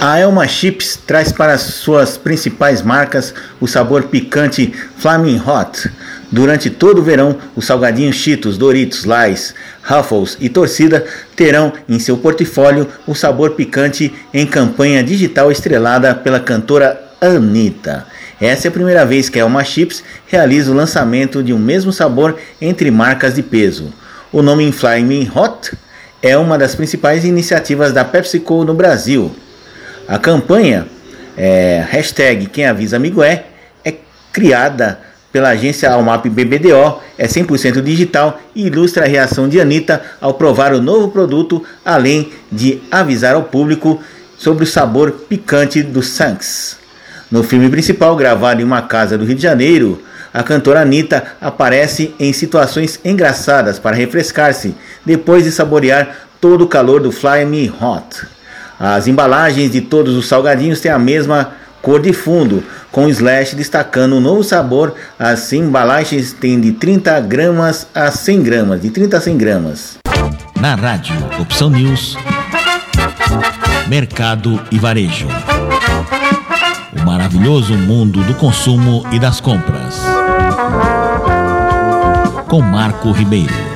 A Elma Chips traz para suas principais marcas o sabor picante Flaming Hot. Durante todo o verão, os salgadinhos Cheetos, Doritos, Lays, Ruffles e Torcida terão em seu portfólio o sabor picante em campanha digital estrelada pela cantora Anitta. Essa é a primeira vez que a Elma Chips realiza o lançamento de um mesmo sabor entre marcas de peso. O nome Flaming Hot é uma das principais iniciativas da PepsiCo no Brasil. A campanha é, hashtag Quem Avisa Amigo É, é criada pela agência Almap BBDO, é 100% digital e ilustra a reação de Anitta ao provar o novo produto, além de avisar ao público sobre o sabor picante do Sanks. No filme principal, gravado em uma casa do Rio de Janeiro, a cantora Anitta aparece em situações engraçadas para refrescar-se depois de saborear todo o calor do Fly Me Hot. As embalagens de todos os salgadinhos têm a mesma cor de fundo, com o slash destacando um novo sabor. As embalagens têm de 30 gramas a 100 gramas, de 30 a 100 gramas. Na rádio Opção News, Mercado e Varejo. O maravilhoso mundo do consumo e das compras. Com Marco Ribeiro.